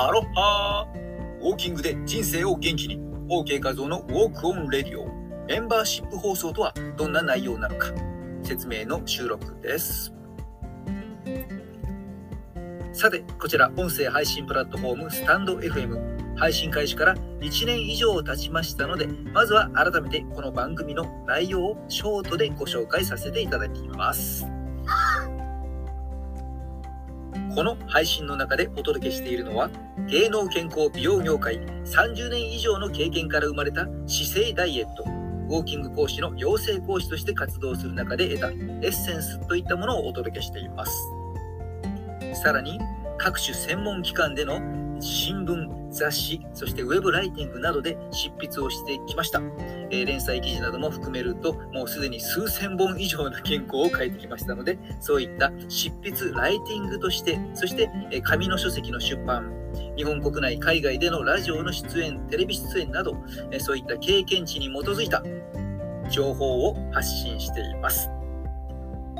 アロハ。ウォーキングで人生を元気に。OK 画像のウォークオンレディオ。メンバーシップ放送とはどんな内容なのか。説明の収録です。さてこちら音声配信プラットフォームスタンド FM 配信開始から1年以上経ちましたのでまずは改めてこの番組の内容をショートでご紹介させていただきます。この配信の中でお届けしているのは芸能健康美容業界30年以上の経験から生まれた姿勢ダイエットウォーキング講師の養成講師として活動する中で得たエッセンスといったものをお届けしています。さらに各種専門機関での新聞雑誌そしてウェブライティングなどで執筆をしてきました、えー、連載記事なども含めるともうすでに数千本以上の原稿を書いてきましたのでそういった執筆ライティングとしてそして、え、紙の書籍の出版日本国内海外でのラジオの出演テレビ出演など、え、そういった経験値に基づいた情報を発信しています。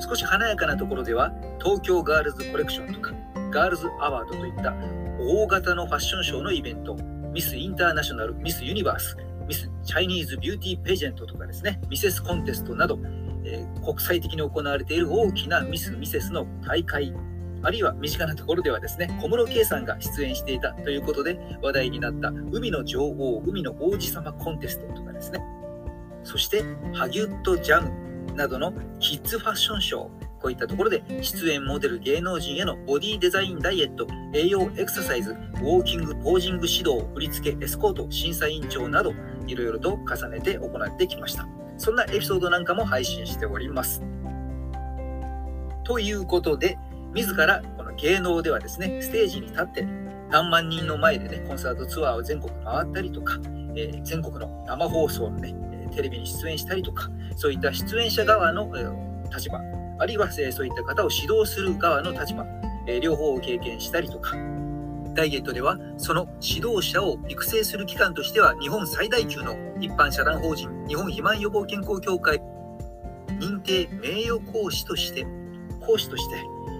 少し華やかなところでは東京ガールズコレクションとかガールズアワードといった大型のファッションショーのイベント、ミス・インターナショナル、ミス・ユニバース、ミス・チャイニーズ・ビューティー・ペジェントとかですね、ミセス・コンテストなど、えー、国際的に行われている大きなミス・ミセスの大会、あるいは身近なところではですね、小室圭さんが出演していたということで話題になった海の女王、海の王子様コンテストとかですね、そしてハギュッド・ジャムなどのキッズファッションショー、こういったところで出演モデル芸能人へのボディデザインダイエット、栄養エクササイズ、ウォーキング、ポージング指導、振り付け、エスコート、審査委員長など、いろいろと重ねて行ってきました。そんなエピソードなんかも配信しております。ということで、自らこの芸能ではですね、ステージに立って何万人の前でね、コンサートツアーを全国回ったりとか、えー、全国の生放送のね、テレビに出演したりとか、そういった出演者側の、えー、立場、あるいは、そういった方を指導する側の立場、え両方を経験したりとか、ダイエットではその指導者を育成する機関としては日本最大級の一般社団法人日本肥満予防健康協会認定名誉講師として講師として、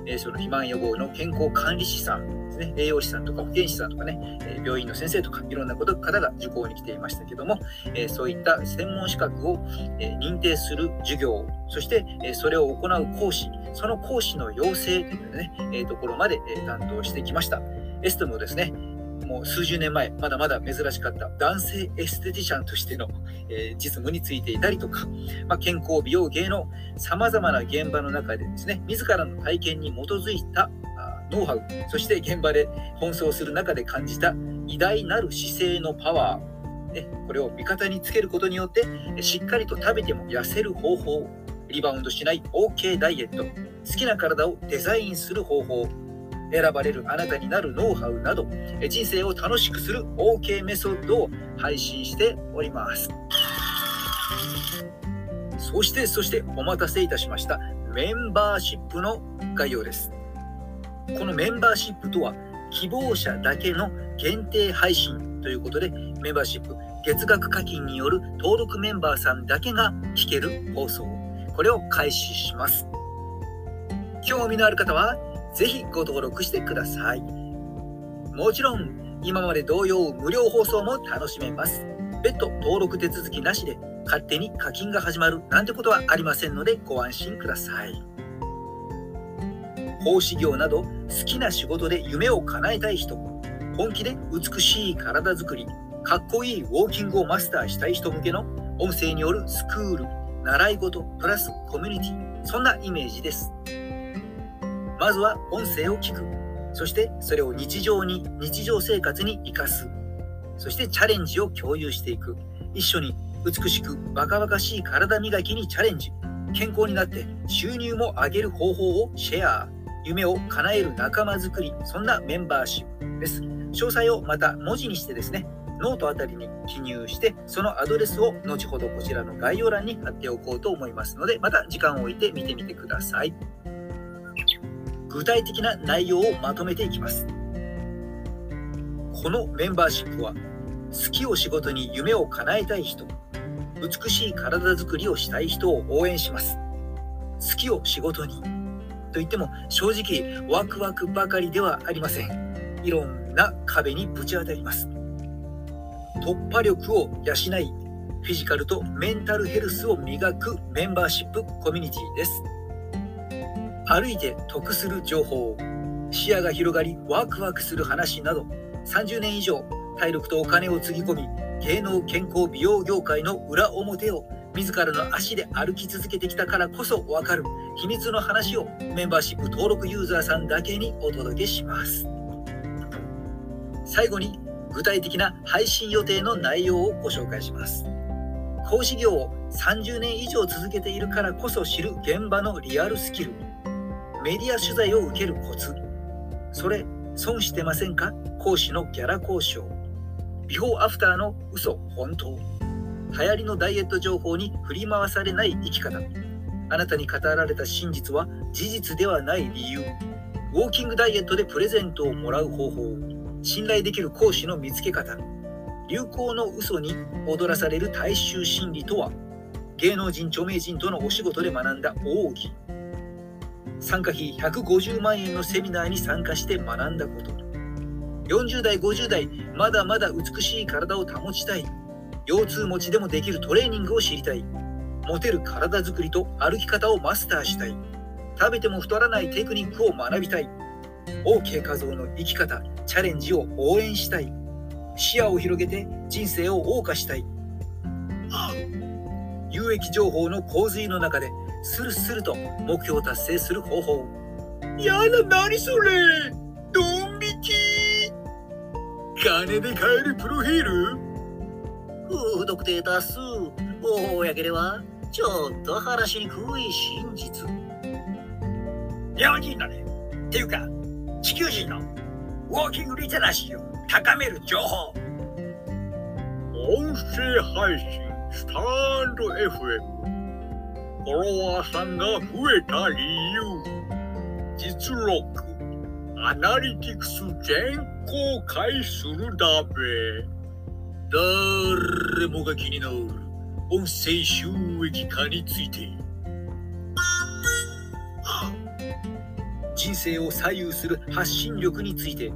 えその肥満予防の健康管理士さんですね、栄養士さんとか保健師さんとかね、え病院の先生とかいろんなこと方が受講に来ていましたけども、えそういった専門資格を、え認定する授業、そして、えそれを行う講師、その講師の養成というね、えところまで、え担当してきました。エストもですね、もう数十年前、まだまだ珍しかった男性エステティシャンとしての、えー、実務についていたりとか、まあ、健康、美容、芸能、さまざまな現場の中でですね、自らの体験に基づいたノウハウ、そして現場で奔走する中で感じた偉大なる姿勢のパワー、ね、これを味方につけることによって、しっかりと食べても痩せる方法、リバウンドしない OK ダイエット、好きな体をデザインする方法、選ばれるあなたになるノウハウなど、人生を楽しくする OK メソッドを配信しております。そして、そしてお待たせいたしました。メンバーシップの概要です。このメンバーシップとは希望者だけの限定配信ということでメンバーシップ月額課金による登録メンバーさんだけが聞ける放送これを開始します興味のある方はぜひご登録してください。もちろん今まで同様無料放送も楽しめます。別途登録手続きなしで勝手に課金が始まるなんてことはありませんのでご安心ください。奉仕業など好きな仕事で夢を叶えたい人本気で美しい体づくりかっこいいウォーキングをマスターしたい人向けの音声によるスクール習い事プラスコミュニティそんなイメージです。まずは音声を聞く。そしてそれを日常に日常生活に生かす。そしてチャレンジを共有していく。一緒に美しく若々しい体磨きにチャレンジ。健康になって収入も上げる方法をシェア。夢を叶える仲間づくり、そんなメンバーシップです。詳細をまた文字にしてですね、ノートあたりに記入して、そのアドレスを後ほどこちらの概要欄に貼っておこうと思いますので、また時間を置いて見てみてください。具体的な内容をまとめていきます。このメンバーシップは、好きを仕事に夢を叶えたい人、美しい体づくりをしたい人を応援します。好きを仕事にといっても正直ワクワクばかりではありませんいろんな壁にぶち当たります突破力を養いフィジカルとメンタルヘルスを磨くメンバーシップコミュニティです歩いて得する情報視野が広がりワクワクする話など30年以上体力とお金をつぎ込み芸能健康美容業界の裏表を自らの足で歩き続けてきたからこそ分かる秘密の話をメンバーシップ登録ユーザーさんだけにお届けします。最後に具体的な配信予定の内容をご紹介します。講師業を30年以上続けているからこそ知る現場のリアルスキル。メディア取材を受けるコツ。それ損してませんか？講師のギャラ交渉。ビフォーアフターの嘘本当。流行りのダイエット情報に振り回されない生き方。あなたに語られた真実は事実ではない理由。ウォーキングダイエットでプレゼントをもらう方法。信頼できる講師の見つけ方。流行の嘘に踊らされる大衆心理とは？芸能人著名人とのお仕事で学んだ奥。義参加費150万円のセミナーに参加して学んだこと。40代50代まだまだ美しい体を保ちたい。腰痛持ちでもできるトレーニングを知りたい。モテる体づくりと歩き方をマスターしたい。食べても太らないテクニックを学びたい。OK 画像の生き方チャレンジを応援したい。視野を広げて人生を謳歌したい。有益情報の洪水の中でスルスルと目標達成する方法。やだ何それ。ドン引き。金で買えるプロフィール？不特定多数。公ではちょっと話しにくい真実。日本人のね。っていうか地球人のウォーキングリテラシーを高める情報。音声配信スタンド FM フォロワーさんが増えた理由。実録アナリティクス全公開するだべ。誰もが気になる音声収益化について。人生を左右する発信力について。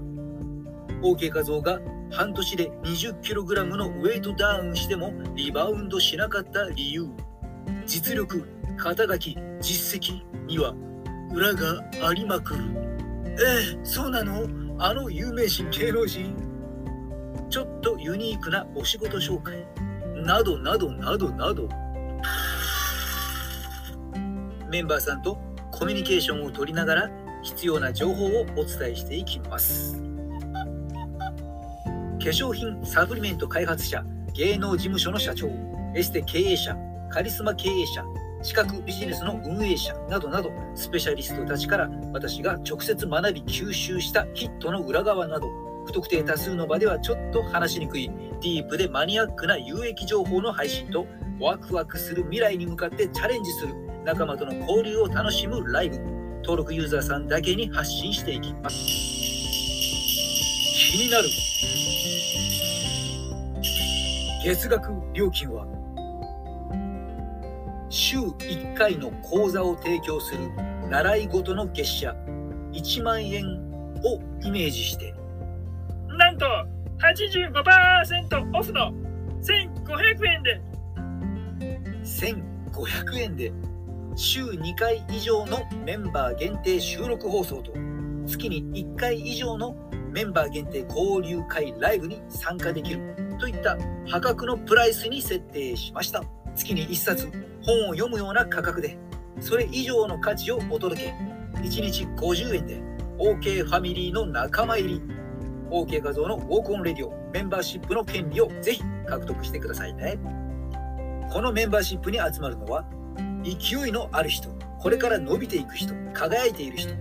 OK 画像が半年で 20kg のウェイトダウンしてもリバウンドしなかった理由。実力肩書き実績には裏がありまくる。ええそうなの？あの有名人芸能人。ちょっとユニークなお仕事紹介。などなどなどなど。メンバーさんとコミュニケーションを取りながら必要な情報をお伝えしていきます。化粧品サプリメント開発者芸能事務所の社長エステ経営者カリスマ経営者資格ビジネスの運営者などなどスペシャリストたちから私が直接学び吸収したヒットの裏側など不特定多数の場ではちょっと話しにくいディープでマニアックな有益情報の配信とワクワクする未来に向かってチャレンジする仲間との交流を楽しむライブ登録ユーザーさんだけに発信していきます。気になる。月額料金は週1回の講座を提供する習い事の月謝。1万円をイメージして。なんと85%オフの1500円で。1500円で。週2回以上のメンバー限定収録放送と。月に1回以上のメンバー限定交流会ライブに参加できる。といった破格のプライスに設定しました。月に1冊本を読むような価格でそれ以上の価値をお届け1日50円で OK ファミリーの仲間入り OK 画像のウォークオンレディオメンバーシップの権利をぜひ獲得してくださいね。このメンバーシップに集まるのは勢いのある人、これから伸びていく人、輝いている人。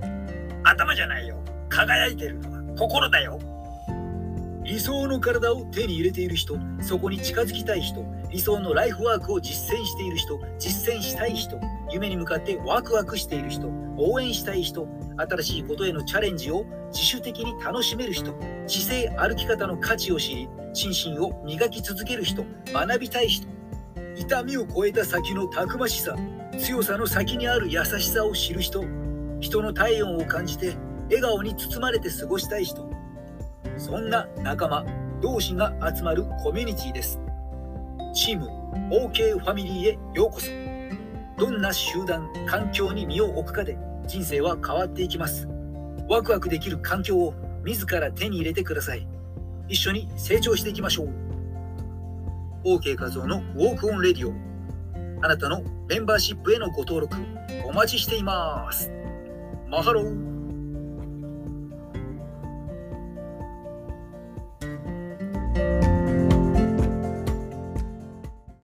頭じゃないよ。輝いているのは心だよ。理想の体を手に入れている人、そこに近づきたい人、理想のライフワークを実践している人、実践したい人、夢に向かってワクワクしている人、応援したい人、新しいことへのチャレンジを自主的に楽しめる人姿勢歩き方の価値を知り心身を磨き続ける人学びたい人痛みを超えた先のたくましさ強さの先にある優しさを知る人人の体温を感じて笑顔に包まれて過ごしたい人そんな仲間同士が集まるコミュニティです。チーム OK ファミリーへようこそ。どんな集団環境に身を置くかで人生は変わっていきます。ワクワクできる環境を自ら手に入れてください。一緒に成長していきましょう。OK 画像のウォークオンレディオ。あなたのメンバーシップへのご登録お待ちしています。マハロー。